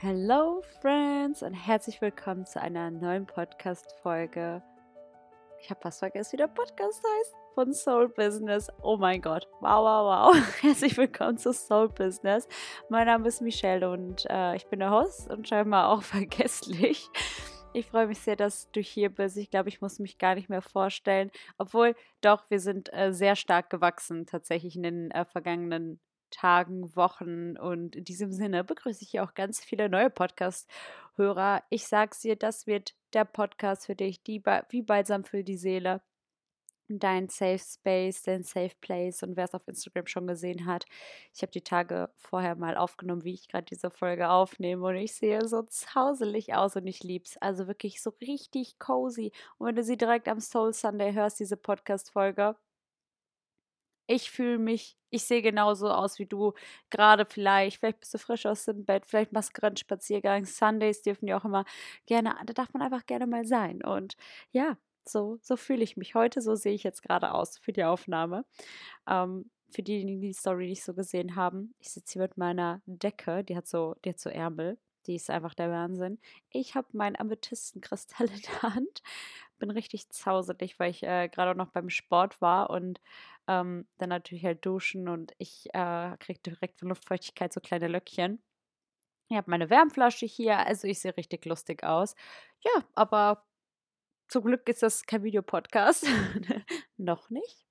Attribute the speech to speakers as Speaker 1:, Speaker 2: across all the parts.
Speaker 1: Hello Friends und herzlich willkommen zu einer neuen Podcast-Folge. Ich habe fast vergessen, wie der Podcast heißt. Von Soul Business. Oh mein Gott. Wow, wow, wow. Herzlich willkommen zu Soul Business. Mein Name ist Michelle und äh, ich bin der Host und scheinbar auch vergesslich. Ich freue mich sehr, dass du hier bist. Ich glaube, ich muss mich gar nicht mehr vorstellen. Obwohl, doch, wir sind äh, sehr stark gewachsen tatsächlich in den äh, vergangenen Tagen, Wochen. Und in diesem Sinne begrüße ich hier auch ganz viele neue Podcast-Hörer. Ich sag's dir, das wird der Podcast für dich, die wie balsam für die Seele. Dein Safe Space, dein Safe Place und wer es auf Instagram schon gesehen hat, ich habe die Tage vorher mal aufgenommen, wie ich gerade diese Folge aufnehme und ich sehe so zauselig aus und ich lieb's. Also wirklich so richtig cozy. Und wenn du sie direkt am Soul Sunday hörst, diese Podcast-Folge, ich fühle mich, ich sehe genauso aus wie du. Gerade vielleicht, vielleicht bist du frisch aus dem Bett, vielleicht machst du gerade einen Spaziergang. Sundays dürfen ja auch immer gerne, da darf man einfach gerne mal sein. Und ja, so, so fühle ich mich heute, so sehe ich jetzt gerade aus für die Aufnahme. Ähm, für diejenigen, die die Story nicht so gesehen haben, ich sitze hier mit meiner Decke, die hat so, die hat so Ärmel. Die ist einfach der Wahnsinn. Ich habe meinen Amethystenkristall in der Hand. Bin richtig zauselig, weil ich äh, gerade auch noch beim Sport war und ähm, dann natürlich halt duschen und ich äh, kriege direkt von Luftfeuchtigkeit so kleine Löckchen. Ich habe meine Wärmflasche hier, also ich sehe richtig lustig aus. Ja, aber zum Glück ist das kein Videopodcast. Noch nicht.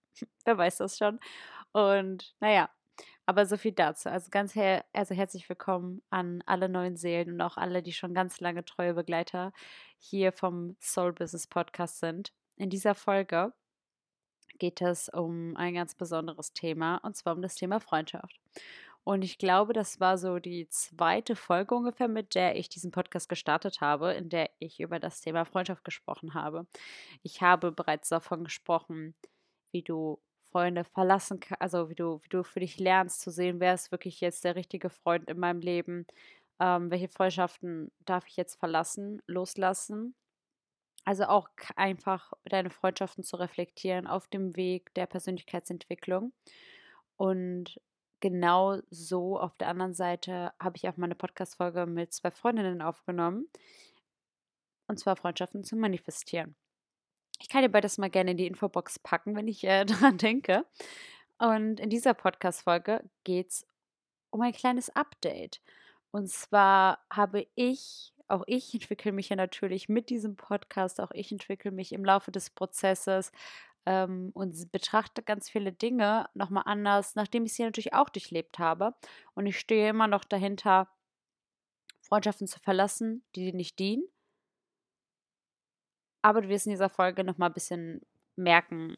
Speaker 1: Wer weiß das schon. Und naja, aber so viel dazu. Also ganz her also herzlich willkommen an alle neuen Seelen und auch alle, die schon ganz lange treue Begleiter hier vom Soul Business Podcast sind. In dieser Folge geht es um ein ganz besonderes Thema und zwar um das Thema Freundschaft. Und ich glaube, das war so die zweite Folge ungefähr, mit der ich diesen Podcast gestartet habe, in der ich über das Thema Freundschaft gesprochen habe. Ich habe bereits davon gesprochen, wie du Freunde verlassen kannst, also wie du, wie du für dich lernst zu sehen, wer ist wirklich jetzt der richtige Freund in meinem Leben, ähm, welche Freundschaften darf ich jetzt verlassen, loslassen also auch einfach deine Freundschaften zu reflektieren auf dem Weg der Persönlichkeitsentwicklung. Und genau so auf der anderen Seite habe ich auch meine Podcast-Folge mit zwei Freundinnen aufgenommen. Und zwar Freundschaften zu manifestieren. Ich kann dir beides mal gerne in die Infobox packen, wenn ich äh, daran denke. Und in dieser Podcast-Folge geht es um ein kleines Update. Und zwar habe ich auch ich entwickle mich ja natürlich mit diesem Podcast, auch ich entwickle mich im Laufe des Prozesses ähm, und betrachte ganz viele Dinge nochmal anders, nachdem ich sie natürlich auch durchlebt habe. Und ich stehe immer noch dahinter, Freundschaften zu verlassen, die dir nicht dienen. Aber du wirst in dieser Folge nochmal ein bisschen merken,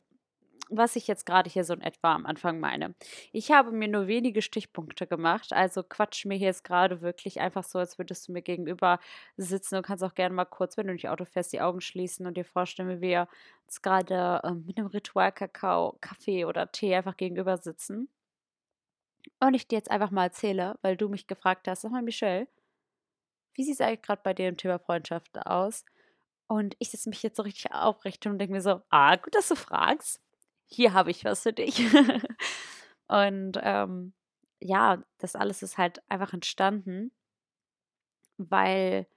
Speaker 1: was ich jetzt gerade hier so in etwa am Anfang meine. Ich habe mir nur wenige Stichpunkte gemacht, also quatsch mir hier jetzt gerade wirklich einfach so, als würdest du mir gegenüber sitzen. Du kannst auch gerne mal kurz, wenn du nicht Auto fährst, die Augen schließen und dir vorstellen, wie wir uns gerade äh, mit einem Ritual-Kakao, Kaffee oder Tee einfach gegenüber sitzen. Und ich dir jetzt einfach mal erzähle, weil du mich gefragt hast, sag mal, Michelle, wie sieht es eigentlich gerade bei dir im Thema Freundschaft aus? Und ich setze mich jetzt so richtig aufrecht und denke mir so, ah, gut, dass du fragst hier habe ich was für dich. und ähm, ja, das alles ist halt einfach entstanden, weil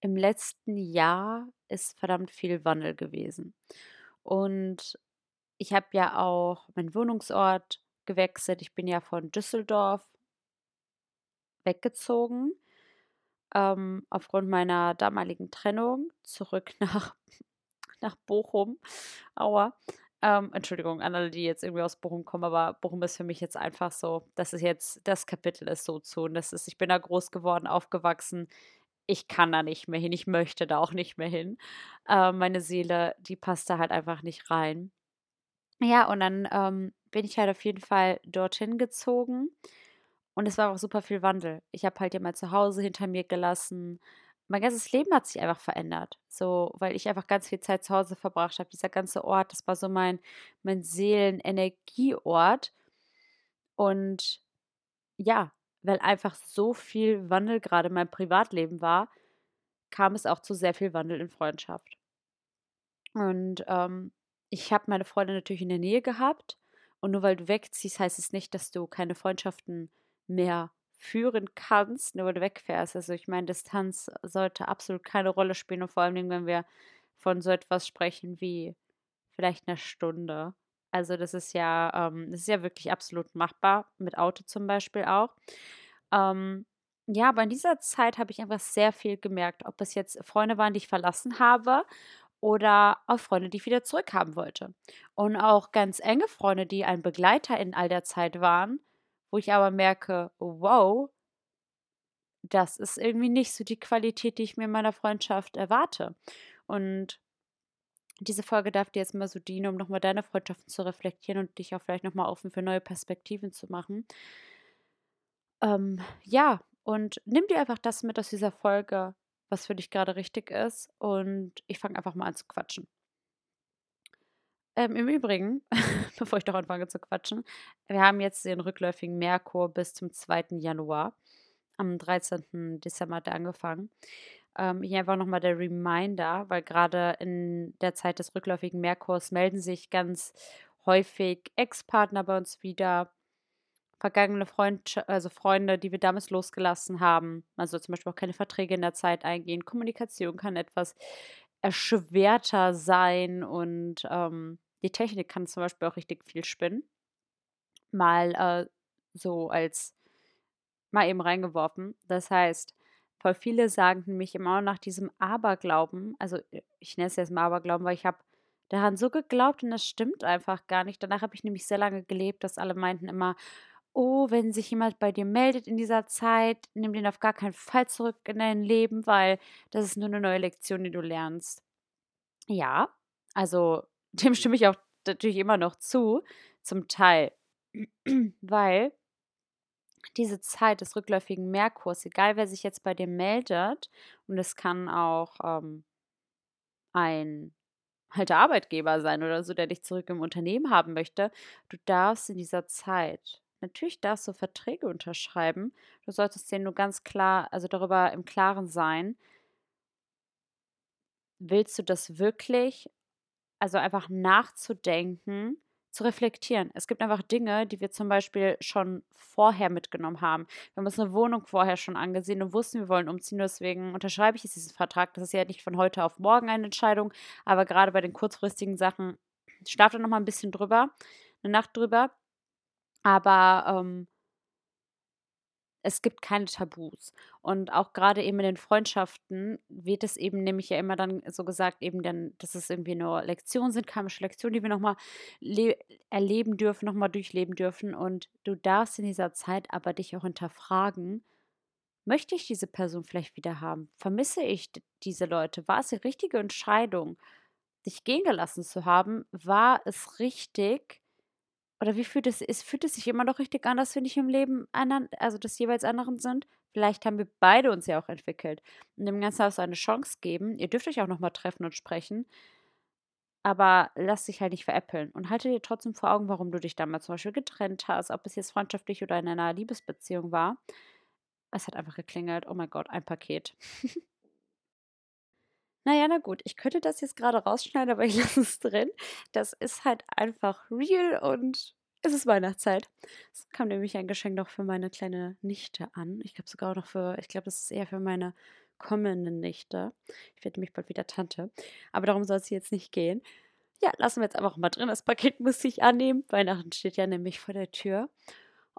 Speaker 1: im letzten Jahr ist verdammt viel Wandel gewesen. Und ich habe ja auch meinen Wohnungsort gewechselt. Ich bin ja von Düsseldorf weggezogen ähm, aufgrund meiner damaligen Trennung zurück nach, nach Bochum. Aua. Ähm, Entschuldigung an alle, die jetzt irgendwie aus Bochum kommen, aber Bochum ist für mich jetzt einfach so, das ist jetzt, das Kapitel ist so zu. Und das ist, ich bin da groß geworden, aufgewachsen. Ich kann da nicht mehr hin, ich möchte da auch nicht mehr hin. Äh, meine Seele, die passt da halt einfach nicht rein. Ja, und dann ähm, bin ich halt auf jeden Fall dorthin gezogen. Und es war auch super viel Wandel. Ich habe halt ja mal zu Hause hinter mir gelassen, mein ganzes Leben hat sich einfach verändert. So, weil ich einfach ganz viel Zeit zu Hause verbracht habe. Dieser ganze Ort, das war so mein, mein Seelenenergieort. Und ja, weil einfach so viel Wandel gerade in meinem Privatleben war, kam es auch zu sehr viel Wandel in Freundschaft. Und ähm, ich habe meine Freunde natürlich in der Nähe gehabt. Und nur weil du wegziehst, heißt es nicht, dass du keine Freundschaften mehr führen kannst, nur weil du wegfährst. Also ich meine, Distanz sollte absolut keine Rolle spielen und vor allem, wenn wir von so etwas sprechen wie vielleicht einer Stunde. Also das ist ja, ähm, das ist ja wirklich absolut machbar, mit Auto zum Beispiel auch. Ähm, ja, aber in dieser Zeit habe ich einfach sehr viel gemerkt, ob es jetzt Freunde waren, die ich verlassen habe oder auch Freunde, die ich wieder zurückhaben wollte. Und auch ganz enge Freunde, die ein Begleiter in all der Zeit waren, wo ich aber merke, wow, das ist irgendwie nicht so die Qualität, die ich mir in meiner Freundschaft erwarte. Und diese Folge darf dir jetzt mal so dienen, um nochmal deine Freundschaften zu reflektieren und dich auch vielleicht nochmal offen für neue Perspektiven zu machen. Ähm, ja, und nimm dir einfach das mit aus dieser Folge, was für dich gerade richtig ist. Und ich fange einfach mal an zu quatschen. Ähm, Im Übrigen, bevor ich doch anfange zu quatschen, wir haben jetzt den rückläufigen Merkur bis zum 2. Januar. Am 13. Dezember hat er angefangen. Ähm, hier einfach nochmal der Reminder, weil gerade in der Zeit des rückläufigen Merkurs melden sich ganz häufig Ex-Partner bei uns wieder, vergangene Freund, also Freunde, die wir damals losgelassen haben. Also zum Beispiel auch keine Verträge in der Zeit eingehen. Kommunikation kann etwas erschwerter sein und ähm, die Technik kann zum Beispiel auch richtig viel spinnen. Mal äh, so als mal eben reingeworfen. Das heißt, voll viele sagen nämlich immer nach diesem Aberglauben, also äh, ich nenne es jetzt mal Aberglauben, weil ich habe daran so geglaubt und das stimmt einfach gar nicht. Danach habe ich nämlich sehr lange gelebt, dass alle meinten immer, oh, wenn sich jemand bei dir meldet in dieser Zeit, nimm den auf gar keinen Fall zurück in dein Leben, weil das ist nur eine neue Lektion, die du lernst. Ja, also dem stimme ich auch natürlich immer noch zu, zum Teil, weil diese Zeit des rückläufigen Merkurs, egal wer sich jetzt bei dir meldet, und es kann auch ähm, ein alter Arbeitgeber sein oder so, der dich zurück im Unternehmen haben möchte, du darfst in dieser Zeit Natürlich darfst du Verträge unterschreiben. Du solltest dir nur ganz klar, also darüber im Klaren sein. Willst du das wirklich? Also einfach nachzudenken, zu reflektieren. Es gibt einfach Dinge, die wir zum Beispiel schon vorher mitgenommen haben. Wir haben uns eine Wohnung vorher schon angesehen und wussten, wir wollen umziehen. Deswegen unterschreibe ich jetzt diesen Vertrag. Das ist ja nicht von heute auf morgen eine Entscheidung, aber gerade bei den kurzfristigen Sachen schlaf da noch mal ein bisschen drüber, eine Nacht drüber aber ähm, es gibt keine Tabus. Und auch gerade eben in den Freundschaften wird es eben nämlich ja immer dann so gesagt, eben dann, dass es irgendwie nur Lektionen sind, karmische Lektionen, die wir nochmal erleben dürfen, nochmal durchleben dürfen. Und du darfst in dieser Zeit aber dich auch hinterfragen, möchte ich diese Person vielleicht wieder haben? Vermisse ich diese Leute? War es die richtige Entscheidung, dich gehen gelassen zu haben? War es richtig? Oder wie fühlt es, ist, fühlt es sich immer noch richtig an, dass wir nicht im Leben anderen, also des jeweils anderen sind? Vielleicht haben wir beide uns ja auch entwickelt. Und dem Ganzen auch so eine Chance geben. Ihr dürft euch auch nochmal treffen und sprechen. Aber lass dich halt nicht veräppeln. Und halte dir trotzdem vor Augen, warum du dich damals zum Beispiel getrennt hast, ob es jetzt freundschaftlich oder in einer Liebesbeziehung war. Es hat einfach geklingelt. Oh mein Gott, ein Paket. Naja, na gut, ich könnte das jetzt gerade rausschneiden, aber ich lasse es drin. Das ist halt einfach real und es ist Weihnachtszeit. Es kam nämlich ein Geschenk noch für meine kleine Nichte an. Ich glaube sogar noch für, ich glaube, das ist eher für meine kommende Nichte. Ich werde nämlich bald wieder Tante. Aber darum soll es jetzt nicht gehen. Ja, lassen wir jetzt einfach mal drin. Das Paket muss ich annehmen. Weihnachten steht ja nämlich vor der Tür.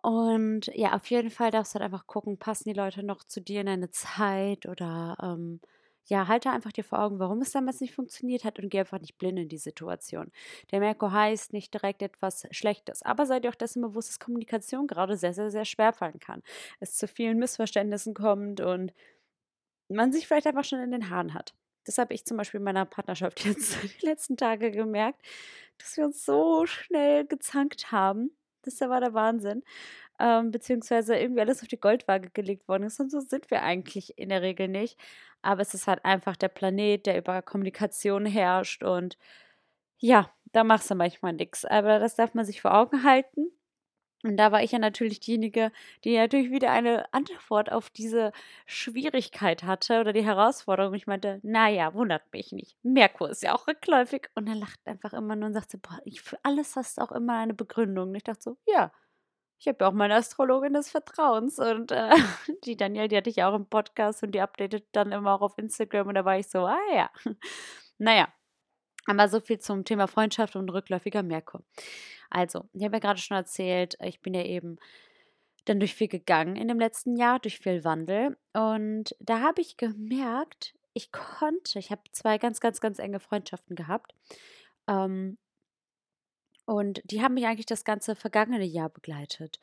Speaker 1: Und ja, auf jeden Fall darfst du halt einfach gucken, passen die Leute noch zu dir in eine Zeit oder ähm, ja, halte einfach dir vor Augen, warum es damals nicht funktioniert hat und geh einfach nicht blind in die Situation. Der Merkur heißt nicht direkt etwas Schlechtes, aber seid ihr auch dessen bewusst, dass Kommunikation gerade sehr, sehr, sehr schwer fallen kann. Es zu vielen Missverständnissen kommt und man sich vielleicht einfach schon in den Haaren hat. Das habe ich zum Beispiel in meiner Partnerschaft jetzt die letzten Tage gemerkt, dass wir uns so schnell gezankt haben. Das war der Wahnsinn ähm, beziehungsweise irgendwie alles auf die Goldwaage gelegt worden ist. Und so sind wir eigentlich in der Regel nicht. Aber es ist halt einfach der Planet, der über Kommunikation herrscht. Und ja, da machst du manchmal nichts. Aber das darf man sich vor Augen halten. Und da war ich ja natürlich diejenige, die natürlich wieder eine Antwort auf diese Schwierigkeit hatte oder die Herausforderung. Ich meinte, naja, wundert mich nicht. Merkur ist ja auch rückläufig. Und er lacht einfach immer nur und sagt so, boah, ich, für alles hast du auch immer eine Begründung. Und ich dachte so, ja, ich habe ja auch meine Astrologin des Vertrauens und äh, die Danielle, die hatte ich auch im Podcast und die updatet dann immer auch auf Instagram und da war ich so, ah ja. Naja, aber so viel zum Thema Freundschaft und rückläufiger Merkur. Also, ich habe ja gerade schon erzählt, ich bin ja eben dann durch viel gegangen in dem letzten Jahr, durch viel Wandel. Und da habe ich gemerkt, ich konnte, ich habe zwei ganz, ganz, ganz enge Freundschaften gehabt. Ähm, und die haben mich eigentlich das ganze vergangene Jahr begleitet.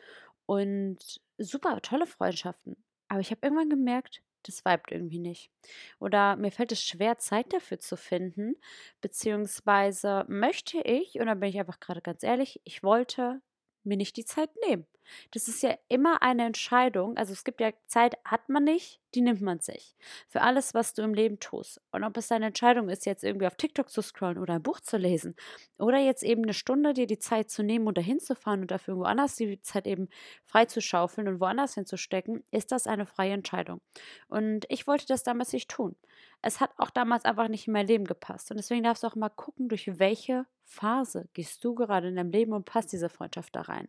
Speaker 1: Und super tolle Freundschaften. Aber ich habe irgendwann gemerkt, das vibet irgendwie nicht. Oder mir fällt es schwer, Zeit dafür zu finden. Beziehungsweise möchte ich, und da bin ich einfach gerade ganz ehrlich, ich wollte mir nicht die Zeit nehmen. Das ist ja immer eine Entscheidung. Also es gibt ja Zeit, hat man nicht, die nimmt man sich. Für alles, was du im Leben tust. Und ob es deine Entscheidung ist, jetzt irgendwie auf TikTok zu scrollen oder ein Buch zu lesen oder jetzt eben eine Stunde dir die Zeit zu nehmen und dahin zu fahren und dafür woanders die Zeit eben frei zu schaufeln und woanders hinzustecken, ist das eine freie Entscheidung. Und ich wollte das damals nicht tun. Es hat auch damals einfach nicht in mein Leben gepasst. Und deswegen darfst du auch mal gucken, durch welche Phase gehst du gerade in deinem Leben und passt diese Freundschaft da rein.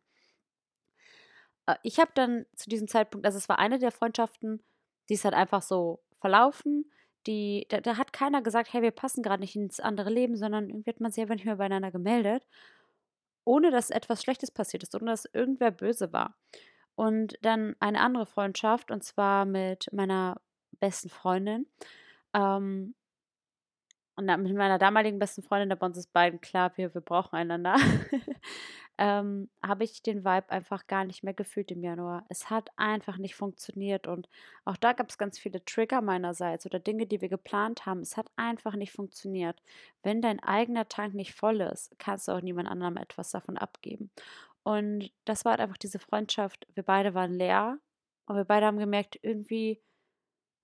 Speaker 1: Äh, ich habe dann zu diesem Zeitpunkt, also es war eine der Freundschaften, die ist halt einfach so verlaufen. Die, da, da hat keiner gesagt, hey, wir passen gerade nicht ins andere Leben, sondern irgendwie hat man sich einfach nicht mehr beieinander gemeldet, ohne dass etwas Schlechtes passiert ist, ohne dass irgendwer böse war. Und dann eine andere Freundschaft, und zwar mit meiner besten Freundin. Ähm, und mit meiner damaligen besten Freundin, da bei uns ist beiden klar, wir, wir brauchen einander, ähm, habe ich den Vibe einfach gar nicht mehr gefühlt im Januar. Es hat einfach nicht funktioniert und auch da gab es ganz viele Trigger meinerseits oder Dinge, die wir geplant haben. Es hat einfach nicht funktioniert. Wenn dein eigener Tank nicht voll ist, kannst du auch niemand anderem etwas davon abgeben. Und das war halt einfach diese Freundschaft. Wir beide waren leer und wir beide haben gemerkt, irgendwie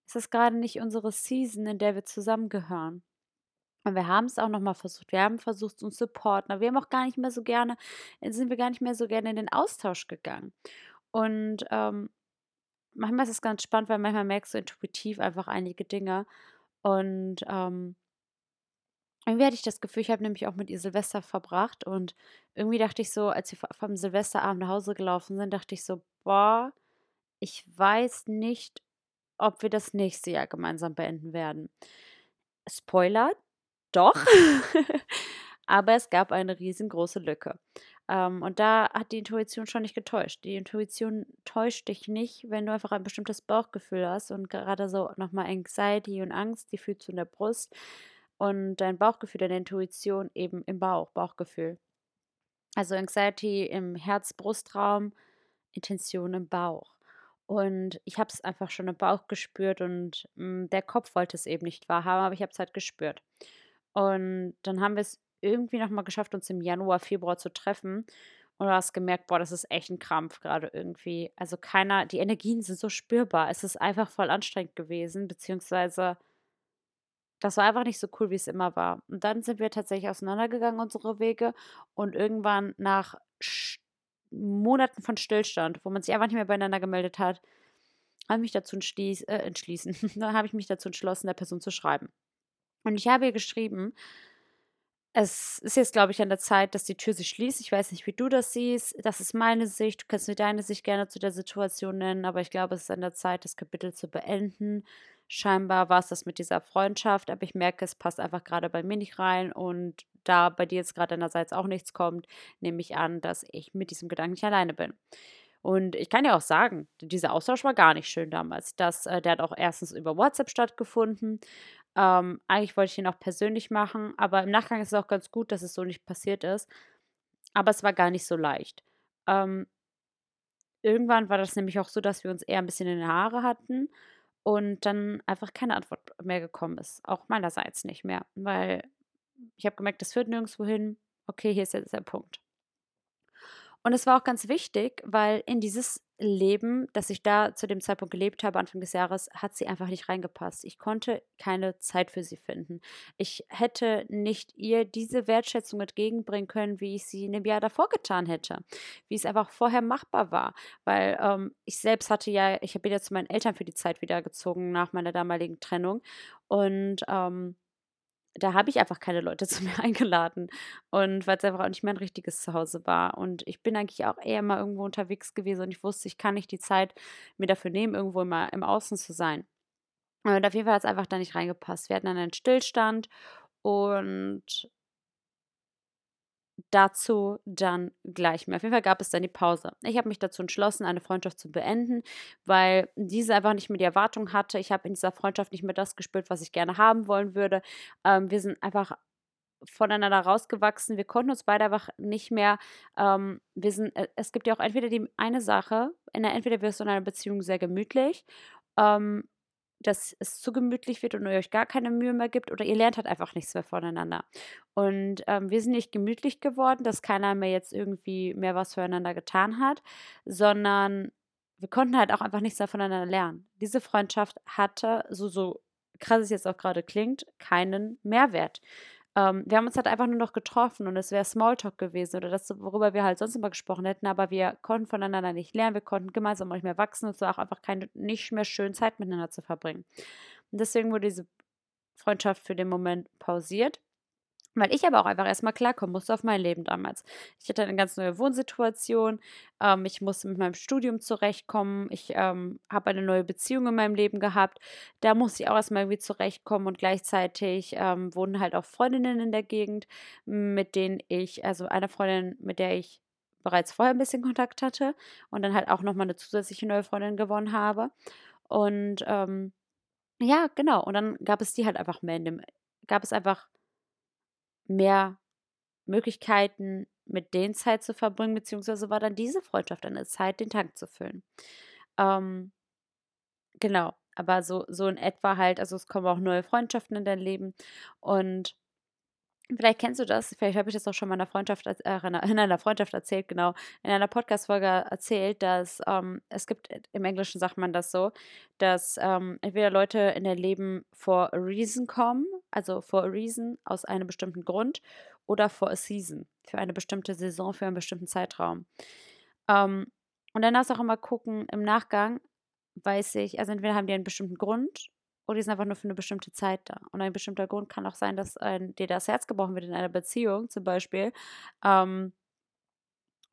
Speaker 1: ist das gerade nicht unsere Season, in der wir zusammengehören. Und wir haben es auch nochmal versucht. Wir haben versucht, uns zu supporten. Aber wir haben auch gar nicht mehr so gerne, äh, sind wir gar nicht mehr so gerne in den Austausch gegangen. Und ähm, manchmal ist es ganz spannend, weil manchmal merkst du intuitiv einfach einige Dinge. Und ähm, irgendwie hatte ich das Gefühl, ich habe nämlich auch mit ihr Silvester verbracht. Und irgendwie dachte ich so, als wir vom Silvesterabend nach Hause gelaufen sind, dachte ich so, boah, ich weiß nicht, ob wir das nächste Jahr gemeinsam beenden werden. Spoiler, doch. Aber es gab eine riesengroße Lücke. Ähm, und da hat die Intuition schon nicht getäuscht. Die Intuition täuscht dich nicht, wenn du einfach ein bestimmtes Bauchgefühl hast und gerade so nochmal Anxiety und Angst, die fühlst du in der Brust und dein Bauchgefühl, deine Intuition eben im Bauch, Bauchgefühl. Also Anxiety im Herz-Brustraum, Intention im Bauch. Und ich habe es einfach schon im Bauch gespürt und mh, hm, der Kopf wollte es eben nicht wahrhaben, aber ich habe es halt gespürt. Und dann haben wir es irgendwie nochmal geschafft, uns im Januar, Februar zu treffen. Und du hast gemerkt, boah, das ist echt ein Krampf gerade irgendwie. Also keiner, die Energien sind so spürbar. Es ist einfach voll anstrengend gewesen, beziehungsweise das war einfach nicht so cool, wie es immer war. Und dann sind wir tatsächlich auseinandergegangen, unsere Wege. Und irgendwann nach Monaten von Stillstand, wo man sich einfach nicht mehr beieinander gemeldet hat, habe ich mich dazu entschließ, äh, entschließen. dann habe ich mich dazu entschlossen, der Person zu schreiben. Und ich habe ihr geschrieben, es ist jetzt, glaube ich, an der Zeit, dass die Tür sich schließt. Ich weiß nicht, wie du das siehst. Das ist meine Sicht. Du kannst mir deine Sicht gerne zu der Situation nennen, aber ich glaube, es ist an der Zeit, das Kapitel zu beenden. Scheinbar war es das mit dieser Freundschaft, aber ich merke, es passt einfach gerade bei mir nicht rein und da bei dir jetzt gerade einerseits auch nichts kommt, nehme ich an, dass ich mit diesem Gedanken nicht alleine bin. Und ich kann ja auch sagen, dieser Austausch war gar nicht schön damals. Das, äh, der hat auch erstens über WhatsApp stattgefunden. Ähm, eigentlich wollte ich ihn auch persönlich machen, aber im Nachgang ist es auch ganz gut, dass es so nicht passiert ist. Aber es war gar nicht so leicht. Ähm, irgendwann war das nämlich auch so, dass wir uns eher ein bisschen in den Haare hatten und dann einfach keine Antwort mehr gekommen ist. Auch meinerseits nicht mehr, weil ich habe gemerkt, das führt nirgendwo hin. Okay, hier ist jetzt der Punkt. Und es war auch ganz wichtig, weil in dieses Leben, das ich da zu dem Zeitpunkt gelebt habe, Anfang des Jahres, hat sie einfach nicht reingepasst. Ich konnte keine Zeit für sie finden. Ich hätte nicht ihr diese Wertschätzung entgegenbringen können, wie ich sie in dem Jahr davor getan hätte. Wie es einfach vorher machbar war. Weil ähm, ich selbst hatte ja, ich bin ja zu meinen Eltern für die Zeit wiedergezogen nach meiner damaligen Trennung. Und ähm, da habe ich einfach keine Leute zu mir eingeladen. Und weil es einfach auch nicht mein richtiges Zuhause war. Und ich bin eigentlich auch eher mal irgendwo unterwegs gewesen und ich wusste, ich kann nicht die Zeit mir dafür nehmen, irgendwo immer im Außen zu sein. Und auf jeden Fall hat es einfach da nicht reingepasst. Wir hatten dann einen Stillstand und dazu dann gleich mehr. Auf jeden Fall gab es dann die Pause. Ich habe mich dazu entschlossen, eine Freundschaft zu beenden, weil diese einfach nicht mehr die Erwartung hatte. Ich habe in dieser Freundschaft nicht mehr das gespürt, was ich gerne haben wollen würde. Ähm, wir sind einfach voneinander rausgewachsen. Wir konnten uns beide einfach nicht mehr, ähm, wir sind, äh, es gibt ja auch entweder die eine Sache, in der, entweder wirst du in einer Beziehung sehr gemütlich ähm, dass es zu gemütlich wird und ihr euch gar keine Mühe mehr gibt oder ihr lernt halt einfach nichts mehr voneinander. Und ähm, wir sind nicht gemütlich geworden, dass keiner mehr jetzt irgendwie mehr was füreinander getan hat, sondern wir konnten halt auch einfach nichts mehr voneinander lernen. Diese Freundschaft hatte, so, so krass es jetzt auch gerade klingt, keinen Mehrwert. Ähm, wir haben uns halt einfach nur noch getroffen und es wäre Smalltalk gewesen oder das, worüber wir halt sonst immer gesprochen hätten, aber wir konnten voneinander nicht lernen, wir konnten gemeinsam nicht mehr wachsen und es war auch einfach keine, nicht mehr schön Zeit miteinander zu verbringen. Und deswegen wurde diese Freundschaft für den Moment pausiert. Weil ich aber auch einfach erstmal klarkommen musste auf mein Leben damals. Ich hatte eine ganz neue Wohnsituation. Ähm, ich musste mit meinem Studium zurechtkommen. Ich ähm, habe eine neue Beziehung in meinem Leben gehabt. Da musste ich auch erstmal irgendwie zurechtkommen. Und gleichzeitig ähm, wohnen halt auch Freundinnen in der Gegend, mit denen ich, also eine Freundin, mit der ich bereits vorher ein bisschen Kontakt hatte und dann halt auch nochmal eine zusätzliche neue Freundin gewonnen habe. Und ähm, ja, genau. Und dann gab es die halt einfach mehr in dem, gab es einfach mehr Möglichkeiten, mit denen Zeit zu verbringen, beziehungsweise war dann diese Freundschaft eine Zeit, den Tank zu füllen. Ähm, genau, aber so, so in etwa halt, also es kommen auch neue Freundschaften in dein Leben und Vielleicht kennst du das, vielleicht habe ich das auch schon mal in einer Freundschaft, äh, in einer Freundschaft erzählt, genau, in einer Podcast-Folge erzählt, dass ähm, es gibt, äh, im Englischen sagt man das so, dass ähm, entweder Leute in dein Leben for a reason kommen, also for a reason, aus einem bestimmten Grund, oder for a season, für eine bestimmte Saison, für einen bestimmten Zeitraum. Ähm, und dann darfst du auch immer gucken, im Nachgang weiß ich, also entweder haben die einen bestimmten Grund oder die sind einfach nur für eine bestimmte Zeit da. Und ein bestimmter Grund kann auch sein, dass ein, dir das Herz gebrochen wird in einer Beziehung, zum Beispiel, ähm,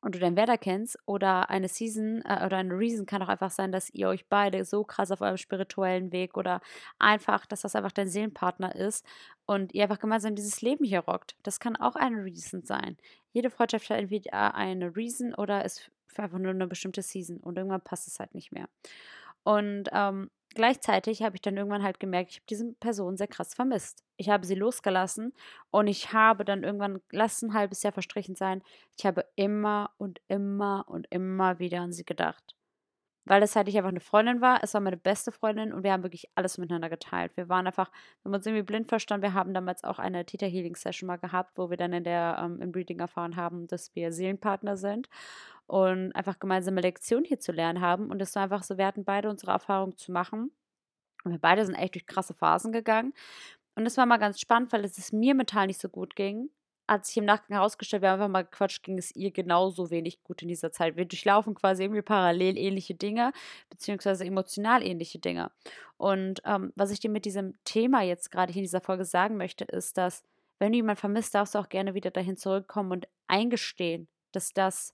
Speaker 1: und du deinen Wert kennst, oder eine Season äh, oder eine Reason kann auch einfach sein, dass ihr euch beide so krass auf eurem spirituellen Weg oder einfach, dass das einfach dein Seelenpartner ist und ihr einfach gemeinsam dieses Leben hier rockt. Das kann auch eine Reason sein. Jede Freundschaft hat entweder eine Reason oder ist einfach nur eine bestimmte Season und irgendwann passt es halt nicht mehr. Und ähm, gleichzeitig habe ich dann irgendwann halt gemerkt, ich habe diese Person sehr krass vermisst. Ich habe sie losgelassen und ich habe dann irgendwann, lass ein halbes Jahr verstrichen sein, ich habe immer und immer und immer wieder an sie gedacht weil das halt nicht einfach eine Freundin war, es war meine beste Freundin und wir haben wirklich alles miteinander geteilt. Wir waren einfach, wir haben uns irgendwie blind verstanden. Wir haben damals auch eine Theta Healing Session mal gehabt, wo wir dann in der ähm, im Breeding erfahren haben, dass wir Seelenpartner sind und einfach gemeinsame Lektionen hier zu lernen haben. Und es war einfach so, wir hatten beide unsere Erfahrungen zu machen. Und wir beide sind echt durch krasse Phasen gegangen. Und es war mal ganz spannend, weil es mir mental nicht so gut ging hat sich im Nachgang herausgestellt, wir haben einfach mal gequatscht, ging es ihr genauso wenig gut in dieser Zeit. Wir durchlaufen quasi irgendwie parallel ähnliche Dinge, beziehungsweise emotional ähnliche Dinge. Und ähm, was ich dir mit diesem Thema jetzt gerade hier in dieser Folge sagen möchte, ist, dass wenn du jemanden vermisst, darfst du auch gerne wieder dahin zurückkommen und eingestehen, dass das,